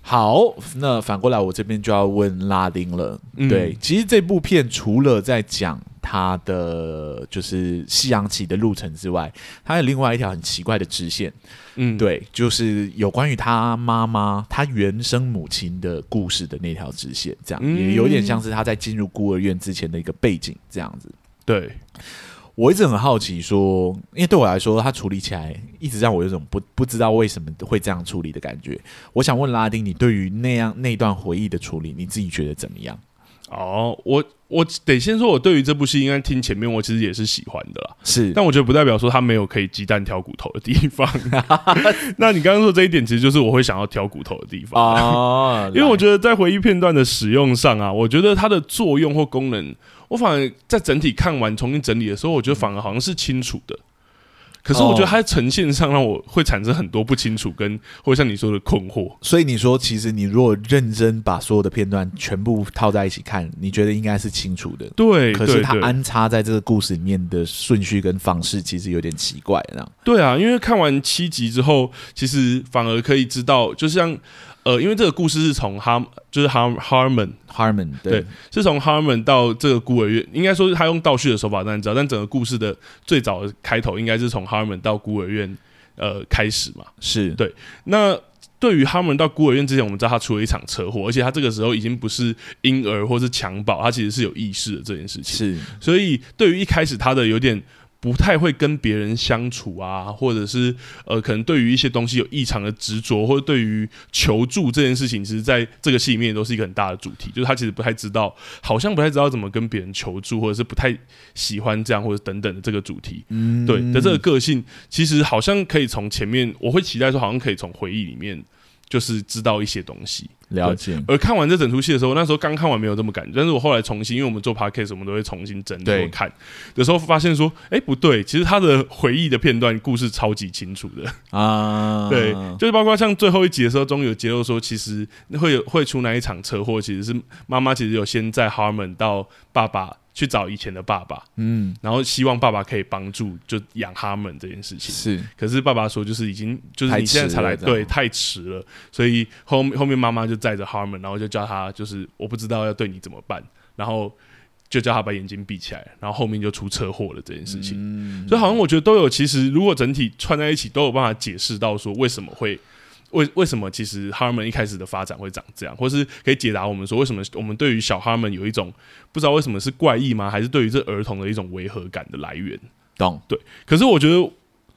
好，那反过来我这边就要问拉丁了。嗯、对，其实这部片除了在讲他的就是西洋棋的路程之外，他有另外一条很奇怪的支线。嗯，对，就是有关于他妈妈、他原生母亲的故事的那条支线，这样、嗯、也有点像是他在进入孤儿院之前的一个背景这样子。对。我一直很好奇，说，因为对我来说，他处理起来一直让我有种不不知道为什么会这样处理的感觉。我想问拉丁，你对于那样那段回忆的处理，你自己觉得怎么样？哦，我我得先说，我对于这部戏，应该听前面，我其实也是喜欢的啦。是，但我觉得不代表说它没有可以鸡蛋挑骨头的地方。那你刚刚说这一点，其实就是我会想要挑骨头的地方啊，因为我觉得在回忆片段的使用上啊，我觉得它的作用或功能。我反而在整体看完重新整理的时候，我觉得反而好像是清楚的。可是我觉得它在呈现上让我会产生很多不清楚跟或者像你说的困惑。所以你说，其实你如果认真把所有的片段全部套在一起看，你觉得应该是清楚的。对，可是它安插在这个故事里面的顺序跟方式，其实有点奇怪，这样。对啊，因为看完七集之后，其实反而可以知道，就像。呃，因为这个故事是从哈，就是 Har Harmon Harmon 对，是从 Harmon 到这个孤儿院，应该说是他用倒叙的手法，但知道，但整个故事的最早的开头应该是从 Harmon 到孤儿院呃开始嘛，是对。那对于 Harmon 到孤儿院之前，我们知道他出了一场车祸，而且他这个时候已经不是婴儿或是襁褓，他其实是有意识的这件事情，是。所以对于一开始他的有点。不太会跟别人相处啊，或者是呃，可能对于一些东西有异常的执着，或者对于求助这件事情，其实在这个戏里面都是一个很大的主题。就是他其实不太知道，好像不太知道怎么跟别人求助，或者是不太喜欢这样，或者等等的这个主题。嗯，对的这个个性，其实好像可以从前面，我会期待说，好像可以从回忆里面。就是知道一些东西，了解。而看完这整出戏的时候，那时候刚看完没有这么感觉，但是我后来重新，因为我们做 podcast，我们都会重新整理看的时候，发现说，哎、欸，不对，其实他的回忆的片段故事超级清楚的啊。对，就是包括像最后一集的时候，终于有揭露说，其实会有会出那一场车祸，其实是妈妈其实有先在 Harmon 到爸爸。去找以前的爸爸，嗯，然后希望爸爸可以帮助，就养他们这件事情是。可是爸爸说，就是已经就是你现在才来，对，太迟了。所以后后面妈妈就载着 Harmon，然后就叫他，就是我不知道要对你怎么办，然后就叫他把眼睛闭起来，然后后面就出车祸了这件事情。嗯，所以好像我觉得都有，其实如果整体串在一起，都有办法解释到说为什么会。为为什么其实 Harmon 一开始的发展会长这样，或是可以解答我们说为什么我们对于小 Harmon 有一种不知道为什么是怪异吗？还是对于这儿童的一种违和感的来源？懂对。可是我觉得，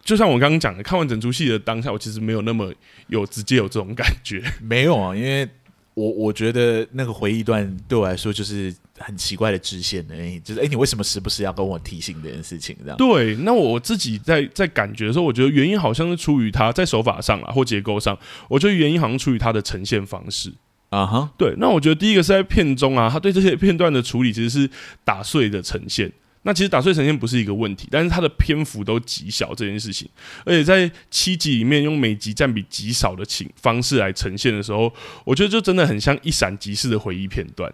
就像我刚刚讲的，看完整出戏的当下，我其实没有那么有直接有这种感觉。没有啊，因为我我觉得那个回忆段对我来说就是很奇怪的支线的，就是哎、欸，你为什么时不时要跟我提醒这件事情？这样对。那我自己在在感觉的时候，我觉得原因好像是出于他在手法上啊，或结构上，我觉得原因好像出于他的呈现方式啊哈。Uh huh. 对，那我觉得第一个是在片中啊，他对这些片段的处理其实是打碎的呈现。那其实打碎呈现不是一个问题，但是它的篇幅都极小这件事情，而且在七集里面用每集占比极少的情方式来呈现的时候，我觉得就真的很像一闪即逝的回忆片段。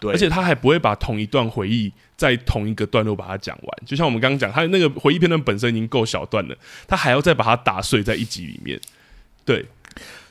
对，而且他还不会把同一段回忆在同一个段落把它讲完，就像我们刚刚讲，他那个回忆片段本身已经够小段了，他还要再把它打碎在一集里面，对。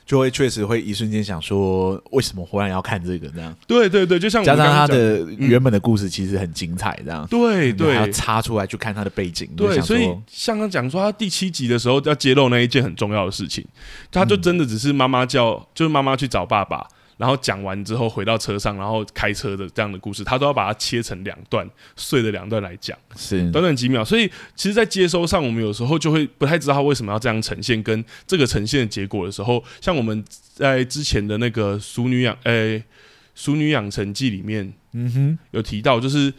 就会确实会一瞬间想说，为什么忽然要看这个这样？对对对，就像加上他的原本的故事其实很精彩，这样。对对，要插出来去看他的背景。对，所以像刚讲说，他第七集的时候要揭露那一件很重要的事情，他就真的只是妈妈叫，就是妈妈去找爸爸。然后讲完之后回到车上，然后开车的这样的故事，他都要把它切成两段碎的两段来讲，是短短几秒。所以其实，在接收上，我们有时候就会不太知道他为什么要这样呈现，跟这个呈现的结果的时候，像我们在之前的那个《熟女养》诶，《熟女养成记》里面，嗯哼，有提到，就是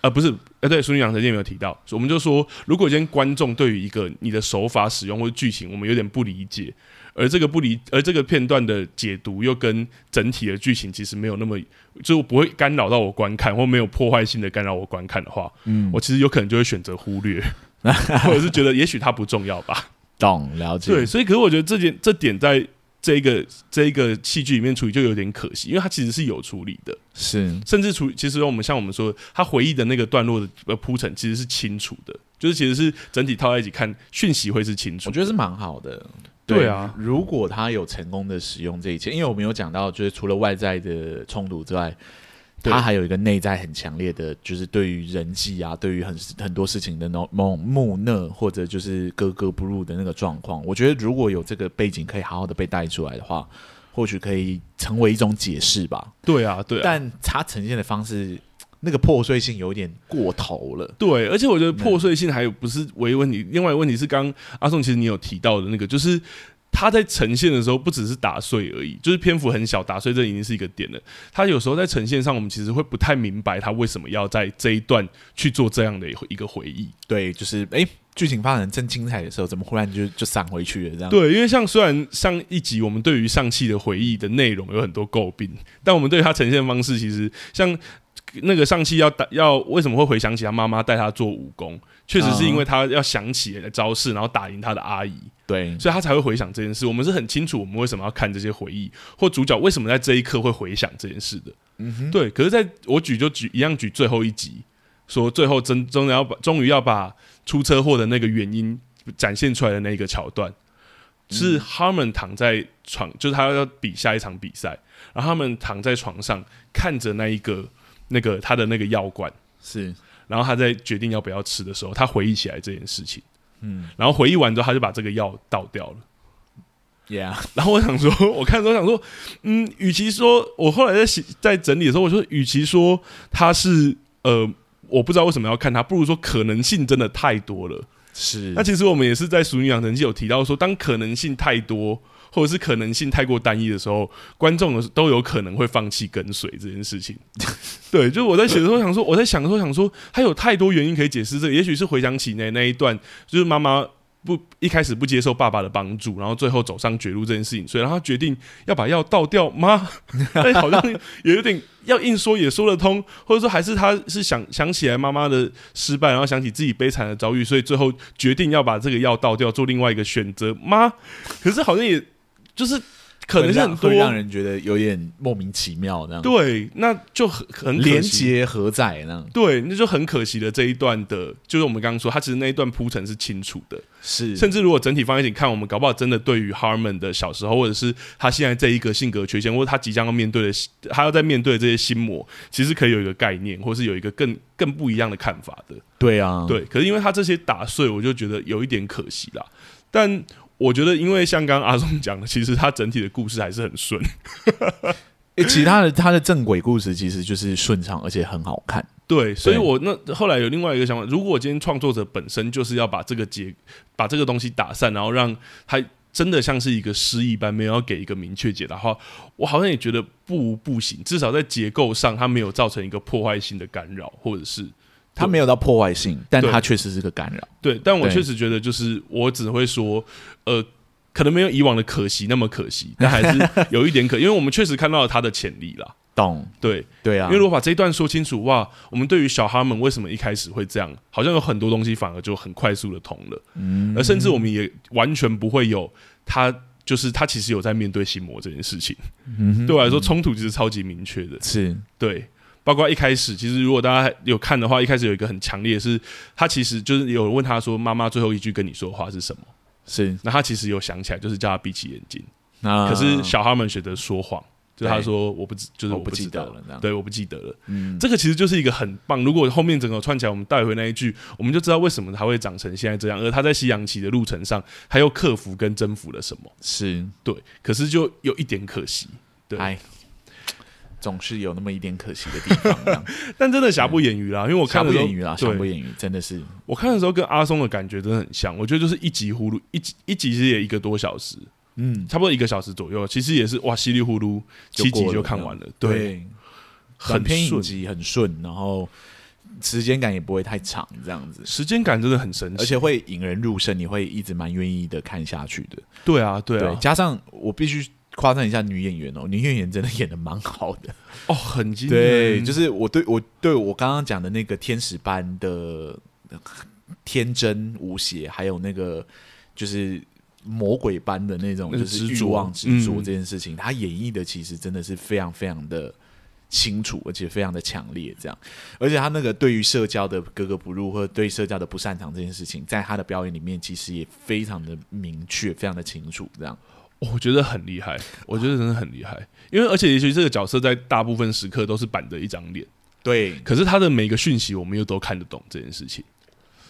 呃，不是呃，对，《俗女养成记》没有提到，我们就说，如果今天观众对于一个你的手法使用或者剧情，我们有点不理解。而这个不理，而这个片段的解读又跟整体的剧情其实没有那么，就不会干扰到我观看，或没有破坏性的干扰我观看的话，嗯，我其实有可能就会选择忽略，或者是觉得也许它不重要吧。懂，了解。对，所以可是我觉得这点这点在这一个这一个戏剧里面处理就有点可惜，因为它其实是有处理的，是甚至处其实我们像我们说，他回忆的那个段落的铺陈其实是清楚的，就是其实是整体套在一起看讯息会是清楚，我觉得是蛮好的。对，啊，如果他有成功的使用这一切，因为我们有讲到，就是除了外在的冲突之外，他还有一个内在很强烈的，就是对于人际啊，对于很很多事情的那种木讷或者就是格格不入的那个状况。我觉得如果有这个背景可以好好的被带出来的话，或许可以成为一种解释吧。对啊，对啊，但他呈现的方式。那个破碎性有点过头了，对，而且我觉得破碎性还有不是唯一问题，嗯、另外一个问题是刚刚阿宋其实你有提到的那个，就是他在呈现的时候不只是打碎而已，就是篇幅很小，打碎这已经是一个点了。他有时候在呈现上，我们其实会不太明白他为什么要在这一段去做这样的一个回忆。对，就是哎，剧情发展正精彩的时候，怎么忽然就就闪回去了这样？对，因为像虽然上一集我们对于上期的回忆的内容有很多诟病，但我们对于他呈现方式其实像。那个上气要打要为什么会回想起他妈妈带他做武功？确实是因为他要想起招式，然后打赢他的阿姨。对，所以他才会回想这件事。我们是很清楚我们为什么要看这些回忆，或主角为什么在这一刻会回想这件事的。嗯哼，对。可是在我举就举一样举最后一集，说最后真真的要把终于要把出车祸的那个原因展现出来的那个桥段，是 Harmon 躺在床，就是他要比下一场比赛，然后他们躺在床上看着那一个。那个他的那个药罐。是，然后他在决定要不要吃的时候，他回忆起来这件事情，嗯，然后回忆完之后，他就把这个药倒掉了，Yeah，然后我想说，我看的时候想说，嗯，与其说我后来在在整理的时候，我说，与其说他是呃，我不知道为什么要看他，不如说可能性真的太多了，是。那其实我们也是在《俗女养成记》有提到说，当可能性太多。或者是可能性太过单一的时候，观众的都有可能会放弃跟随这件事情。对，就是我在写的时候想说，我在想的时候想说，他有太多原因可以解释这。也许是回想起那那一段，就是妈妈不一开始不接受爸爸的帮助，然后最后走上绝路这件事情，所以让他决定要把药倒掉吗？好像也有点要硬说也说得通，或者说还是他是想想起来妈妈的失败，然后想起自己悲惨的遭遇，所以最后决定要把这个药倒掉，做另外一个选择吗？可是好像也。就是可能是很多让人觉得有点莫名其妙那样。对，那就很很连结何在那样？对，那就很可惜的这一段的，就是我们刚刚说，他其实那一段铺陈是清楚的，是。甚至如果整体放在一起看，我们搞不好真的对于 Harmon 的小时候，或者是他现在这一个性格缺陷，或者他即将要面对的，他要在面对的这些心魔，其实可以有一个概念，或是有一个更更不一样的看法的。对啊，对。可是因为他这些打碎，我就觉得有一点可惜啦。但我觉得，因为像刚刚阿松讲的，其实他整体的故事还是很顺。诶，其他的他的正轨故事其实就是顺畅，而且很好看。对，所以我那后来有另外一个想法：如果今天创作者本身就是要把这个结，把这个东西打散，然后让他真的像是一个诗一般，没有要给一个明确解答的话，我好像也觉得不不行。至少在结构上，它没有造成一个破坏性的干扰，或者是它没有到破坏性，但它确实是个干扰。对，但我确实觉得，就是我只会说，呃，可能没有以往的可惜那么可惜，但还是 有一点可，因为我们确实看到了它的潜力啦。懂，对对啊，因为如果把这一段说清楚，哇，我们对于小哈们为什么一开始会这样，好像有很多东西反而就很快速的通了，嗯，而甚至我们也完全不会有他，就是他其实有在面对心魔这件事情，嗯，对我来说冲突其实超级明确的，是。对，包括一开始，其实如果大家有看的话，一开始有一个很强烈的是，他其实就是有问他说，妈妈最后一句跟你说的话是什么？是，那他其实有想起来，就是叫他闭起眼睛，啊，可是小孩们选择说谎。就他说我不知，就是我不记得了，对，我不记得了。嗯，这个其实就是一个很棒。如果后面整个串起来，我们带回那一句，我们就知道为什么他会长成现在这样。而他在西洋棋的路程上，他又克服跟征服了什么？是对，可是就有一点可惜。对，哎，总是有那么一点可惜的地方。但真的瑕不掩瑜啦，因为我看瑕不掩瑜啦，瑕不掩瑜，真的是。我看的时候跟阿松的感觉真的很像。我觉得就是一集呼噜，一集一集其实也一个多小时。嗯，差不多一个小时左右，其实也是哇，稀里呼噜七集就看完了，对，对，很偏影集很顺，然后时间感也不会太长，这样子，时间感真的很神奇，而且会引人入胜，你会一直蛮愿意的看下去的。对啊，对啊，对加上我必须夸赞一下女演员哦，女演员真的演的蛮好的哦，很惊艳。对，就是我对我对我刚刚讲的那个天使般的天真无邪，还有那个就是。魔鬼般的那种，就是欲望执着这件事情，他演绎的其实真的是非常非常的清楚，而且非常的强烈。这样，而且他那个对于社交的格格不入，或者对社交的不擅长这件事情，在他的表演里面，其实也非常的明确，非常的清楚。这样，我觉得很厉害，我觉得真的很厉害。因为而且，也许这个角色在大部分时刻都是板着一张脸，对。可是他的每个讯息，我们又都看得懂这件事情。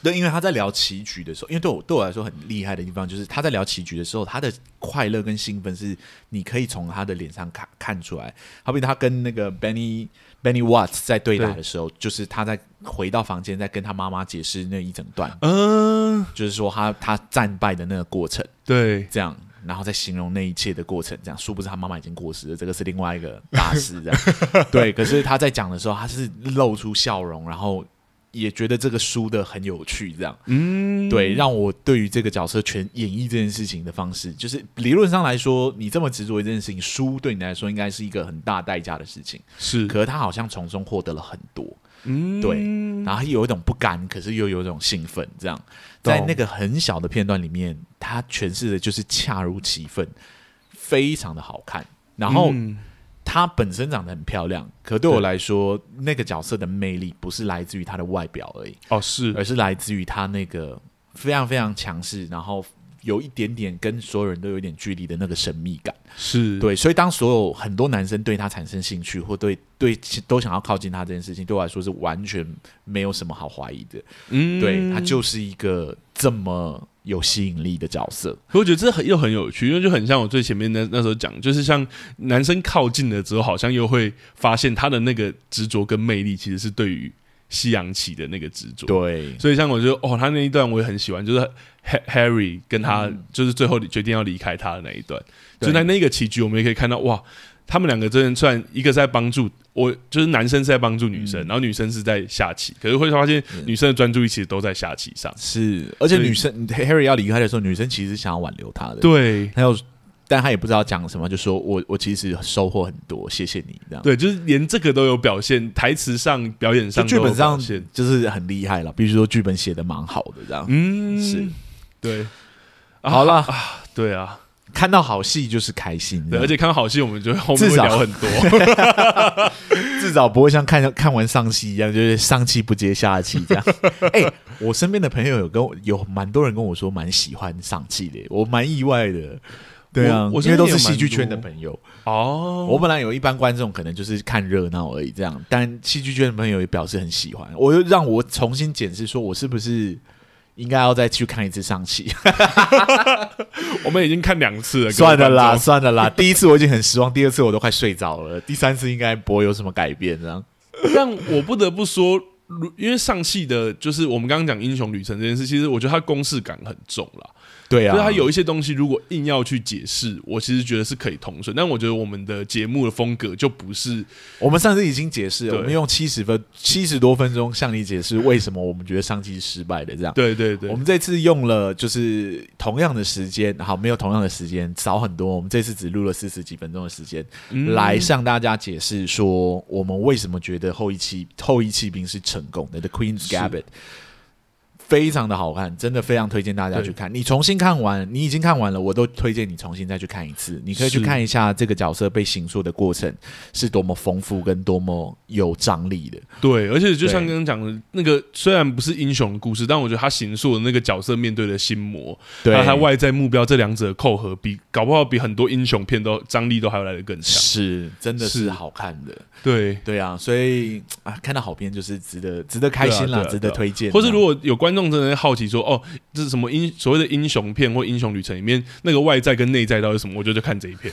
对，因为他在聊棋局的时候，因为对我对我来说很厉害的地方，就是他在聊棋局的时候，他的快乐跟兴奋是你可以从他的脸上看看出来。好比他跟那个 Benny Benny Watts 在对打的时候，就是他在回到房间，在跟他妈妈解释那一整段，嗯，就是说他他战败的那个过程，对，这样，然后再形容那一切的过程，这样，殊不知他妈妈已经过世了，这个是另外一个大师，这样，对。可是他在讲的时候，他是露出笑容，然后。也觉得这个输的很有趣，这样，嗯，对，让我对于这个角色全演绎这件事情的方式，就是理论上来说，你这么执着一件事情，输对你来说应该是一个很大代价的事情，是，可是他好像从中获得了很多，嗯，对，然后有一种不甘，可是又有一种兴奋，这样，在那个很小的片段里面，他诠释的就是恰如其分，非常的好看，然后。嗯。她本身长得很漂亮，可对我来说，那个角色的魅力不是来自于她的外表而已，哦，是，而是来自于她那个非常非常强势，然后有一点点跟所有人都有一点距离的那个神秘感，是对。所以当所有很多男生对他产生兴趣，或对对都想要靠近他这件事情，对我来说是完全没有什么好怀疑的。嗯，对，他就是一个这么。有吸引力的角色，我觉得这很又很有趣，因为就很像我最前面那那时候讲，就是像男生靠近了之后，好像又会发现他的那个执着跟魅力，其实是对于西洋棋的那个执着。对，所以像我觉得哦，他那一段我也很喜欢，就是 Harry 跟他就是最后决定要离开他的那一段，就在那个棋局，我们也可以看到哇。他们两个真的算一个在帮助我，就是男生是在帮助女生，嗯，然后女生是在下棋。可是会发现女生的专注力其实都在下棋上。是，而且女生 Harry 要离开的时候，女生其实想要挽留他的。对，还有，但他也不知道讲什么，就说我我其实收获很多，谢谢你这样。对，就是连这个都有表现，台词上、表演上、剧本上就是很厉害了。比如说剧本写的蛮好的这样。嗯，是，对。好了啊，对啊。看到好戏就是开心，对，而且看到好戏，我们就后面会聊很多，至少不会像看看完上戏一样，就是上气不接下气这样。哎、欸，我身边的朋友有跟我有蛮多人跟我说蛮喜欢上气的，我蛮意外的。对啊，我因为都是戏剧圈的朋友哦。我本来有一般观众可能就是看热闹而已，这样，但戏剧圈的朋友也表示很喜欢，我又让我重新检视，说我是不是。应该要再去看一次上戏，我们已经看两次了。算了啦，算了啦。第一次我已经很失望，第二次我都快睡着了。第三次应该不会有什么改变，这样。但我不得不说，因为上戏的，就是我们刚刚讲英雄旅程这件事，其实我觉得它公式感很重啦。对啊，所以他有一些东西，如果硬要去解释，我其实觉得是可以通顺。但我觉得我们的节目的风格就不是，我们上次已经解释了，我们用七十分七十多分钟向你解释为什么我们觉得上期是失败的。这样，对对对。我们这次用了就是同样的时间，好，没有同样的时间，少很多。我们这次只录了四十几分钟的时间，嗯、来向大家解释说我们为什么觉得后一期后一期兵是成功的。The Queen's Gambit。非常的好看，真的非常推荐大家去看。你重新看完，你已经看完了，我都推荐你重新再去看一次。你可以去看一下这个角色被形塑的过程是多么丰富跟多么有张力的。对，而且就像刚刚讲的那个，虽然不是英雄的故事，但我觉得他形塑的那个角色面对的心魔，对他外在目标这两者的扣合，比搞不好比很多英雄片都张力都还要来得更强。是，真的是好看的。对对啊，所以啊，看到好片就是值得值得开心啦，啊啊啊、值得推荐。或是如果有观众真的好奇说，哦，这是什么英所谓的英雄片或英雄旅程里面那个外在跟内在到底是什么？我就看这一片，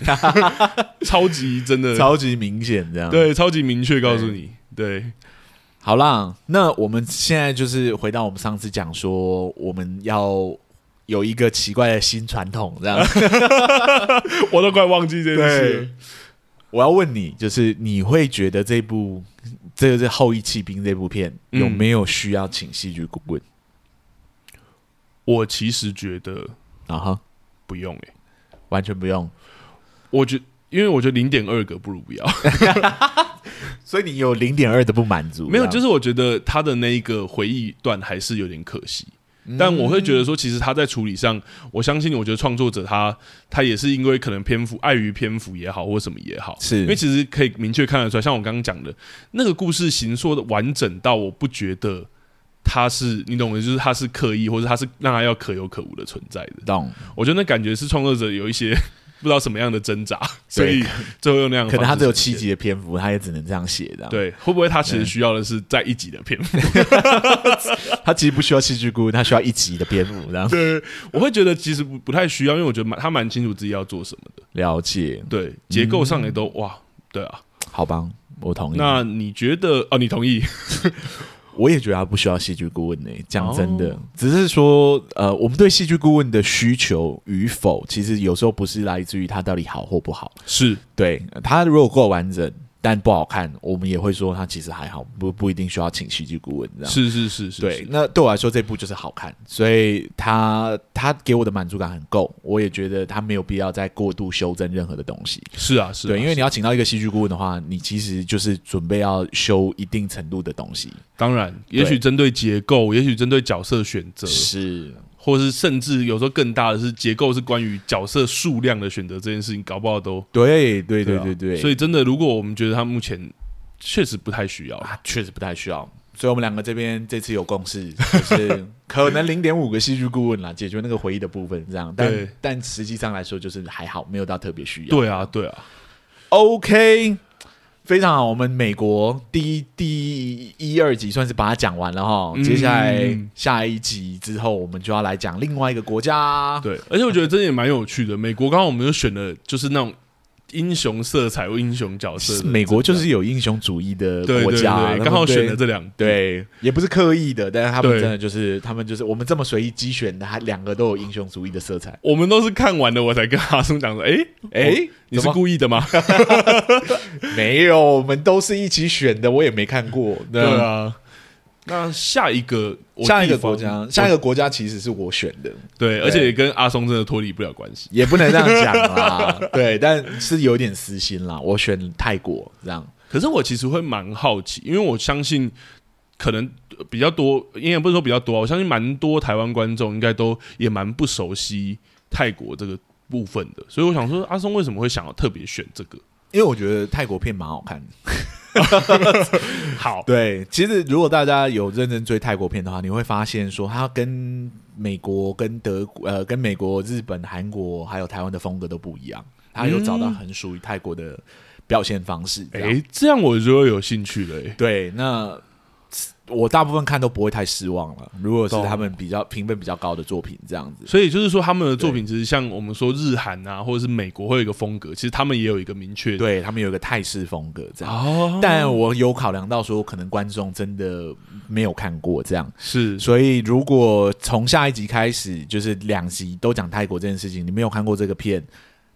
超级真的，超级明显这样。对，超级明确告诉你。对，对好啦，那我们现在就是回到我们上次讲说，我们要有一个奇怪的新传统，这样，我都快忘记这件事。我要问你，就是你会觉得这部这个是《后羿弃兵》这部片有没有需要请戏剧顾问？我其实觉得啊哈，不用诶、欸，完全不用。我觉因为我觉得零点二个不如不要，所以你有零点二的不满足？没有，就是我觉得他的那一个回忆段还是有点可惜。但我会觉得说，其实他在处理上，我相信，我觉得创作者他他也是因为可能篇幅碍于篇幅也好，或什么也好，是因为其实可以明确看得出来，像我刚刚讲的那个故事形说的完整到，我不觉得他是你懂的，就是他是刻意，或者他是让他要可有可无的存在的。懂？我觉得那感觉是创作者有一些。不知道什么样的挣扎，所以最后用那样，可能他只有七集的篇幅，他也只能这样写的。对，会不会他其实需要的是在一集的篇幅？他其实不需要戏剧顾问，他需要一集的篇幅。这样，对，我会觉得其实不不太需要，因为我觉得蛮他蛮清楚自己要做什么的。了解，对，结构上也都、嗯、哇，对啊，好吧，我同意。那你觉得？哦，你同意？我也觉得他不需要戏剧顾问呢、欸。讲真的，只是说，呃，我们对戏剧顾问的需求与否，其实有时候不是来自于他到底好或不好，是对他如果够完整。但不好看，我们也会说它其实还好，不不一定需要请戏剧顾问这样。是是是是，对。那对我来说，这部就是好看，所以他他给我的满足感很够，我也觉得他没有必要再过度修正任何的东西。是啊，是啊。对，因为你要请到一个戏剧顾问的话，你其实就是准备要修一定程度的东西。当然，也许针对结构，也许针对角色选择是。或是甚至有时候更大的是结构，是关于角色数量的选择这件事情，搞不好都对对对对对。所以真的，如果我们觉得他目前确实不太需要，确实不太需要。所以我们两个这边这次有共识，就是可能零点五个戏剧顾问啦，解决那个回忆的部分，这样。但但实际上来说，就是还好，没有到特别需要。对啊，对啊。OK。非常好，我们美国第一第一二集算是把它讲完了哈。嗯、接下来下一集之后，我们就要来讲另外一个国家。对，而且我觉得这也蛮有趣的。美国刚刚我们就选了，就是那种。英雄色彩或英雄角色，美国就是有英雄主义的国家，刚好选了这两对，也不是刻意的，但是他们真的就是他们就是我们这么随意机选的，他两个都有英雄主义的色彩。我们都是看完了我才跟阿松讲说，哎哎，你是故意的吗？没有，我们都是一起选的，我也没看过，对啊。那下一个下一个国家，下一个国家其实是我选的，对，而且也跟阿松真的脱离不了关系，也不能这样讲啦，对，但是有点私心啦，我选泰国这样。可是我其实会蛮好奇，因为我相信可能比较多，应该不是说比较多，我相信蛮多台湾观众应该都也蛮不熟悉泰国这个部分的，所以我想说，阿松为什么会想要特别选这个？因为我觉得泰国片蛮好看的。好，对，其实如果大家有认真追泰国片的话，你会发现说，它跟美国、跟德国、呃，跟美国、日本、韩国还有台湾的风格都不一样，它有找到很属于泰国的表现方式。哎、嗯，这样我就会有兴趣了。对，那我大部分看都不会太失望了。如果是他们比较评分比较高的作品，这样子，所以就是说他们的作品其实像我们说日韩啊，或者是美国会有一个风格，其实他们也有一个明确，对他们有一个泰式风格这样。哦，但我有考量到说，可能观众真的没有看过这样，是，所以如果从下一集开始，就是两集都讲泰国这件事情，你没有看过这个片，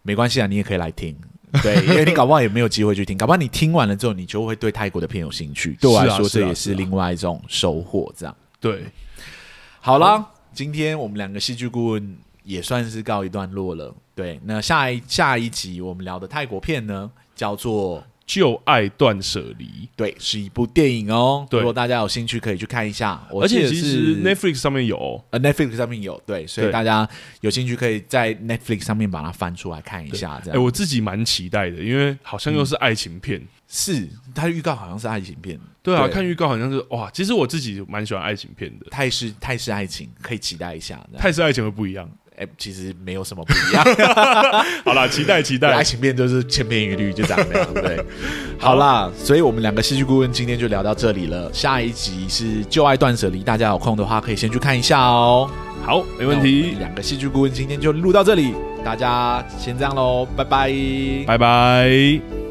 没关系啊，你也可以来听。对，因为你搞不好也没有机会去听，搞不好你听完了之后，你就会对泰国的片有兴趣。对我来说，这也是另外一种收获。这样，对，好了，今天我们两个戏剧顾问也算是告一段落了。对，那下一下一集我们聊的泰国片呢，叫做。旧爱断舍离，对，是一部电影哦。对，如果大家有兴趣，可以去看一下。而且其实 Netflix 上面有，哦，呃，Netflix 上面有，对，所以大家有兴趣可以在 Netflix 上面把它翻出来看一下。这样，哎，我自己蛮期待的，因为好像又是爱情片。嗯、是，它的预告好像是爱情片。对啊，对看预告好像是哇，其实我自己蛮喜欢爱情片的，泰式泰式爱情可以期待一下。泰式爱情会不一样。哎，其实没有什么不一样。好啦，期待期待，爱情片就是千篇一律，就这样的，对不对？好啦，所以我们两个戏剧顾问今天就聊到这里了。下一集是《旧爱断舍离》，大家有空的话可以先去看一下哦。好，没问题。两个戏剧顾问今天就录到这里，大家先这样喽，拜拜，拜拜。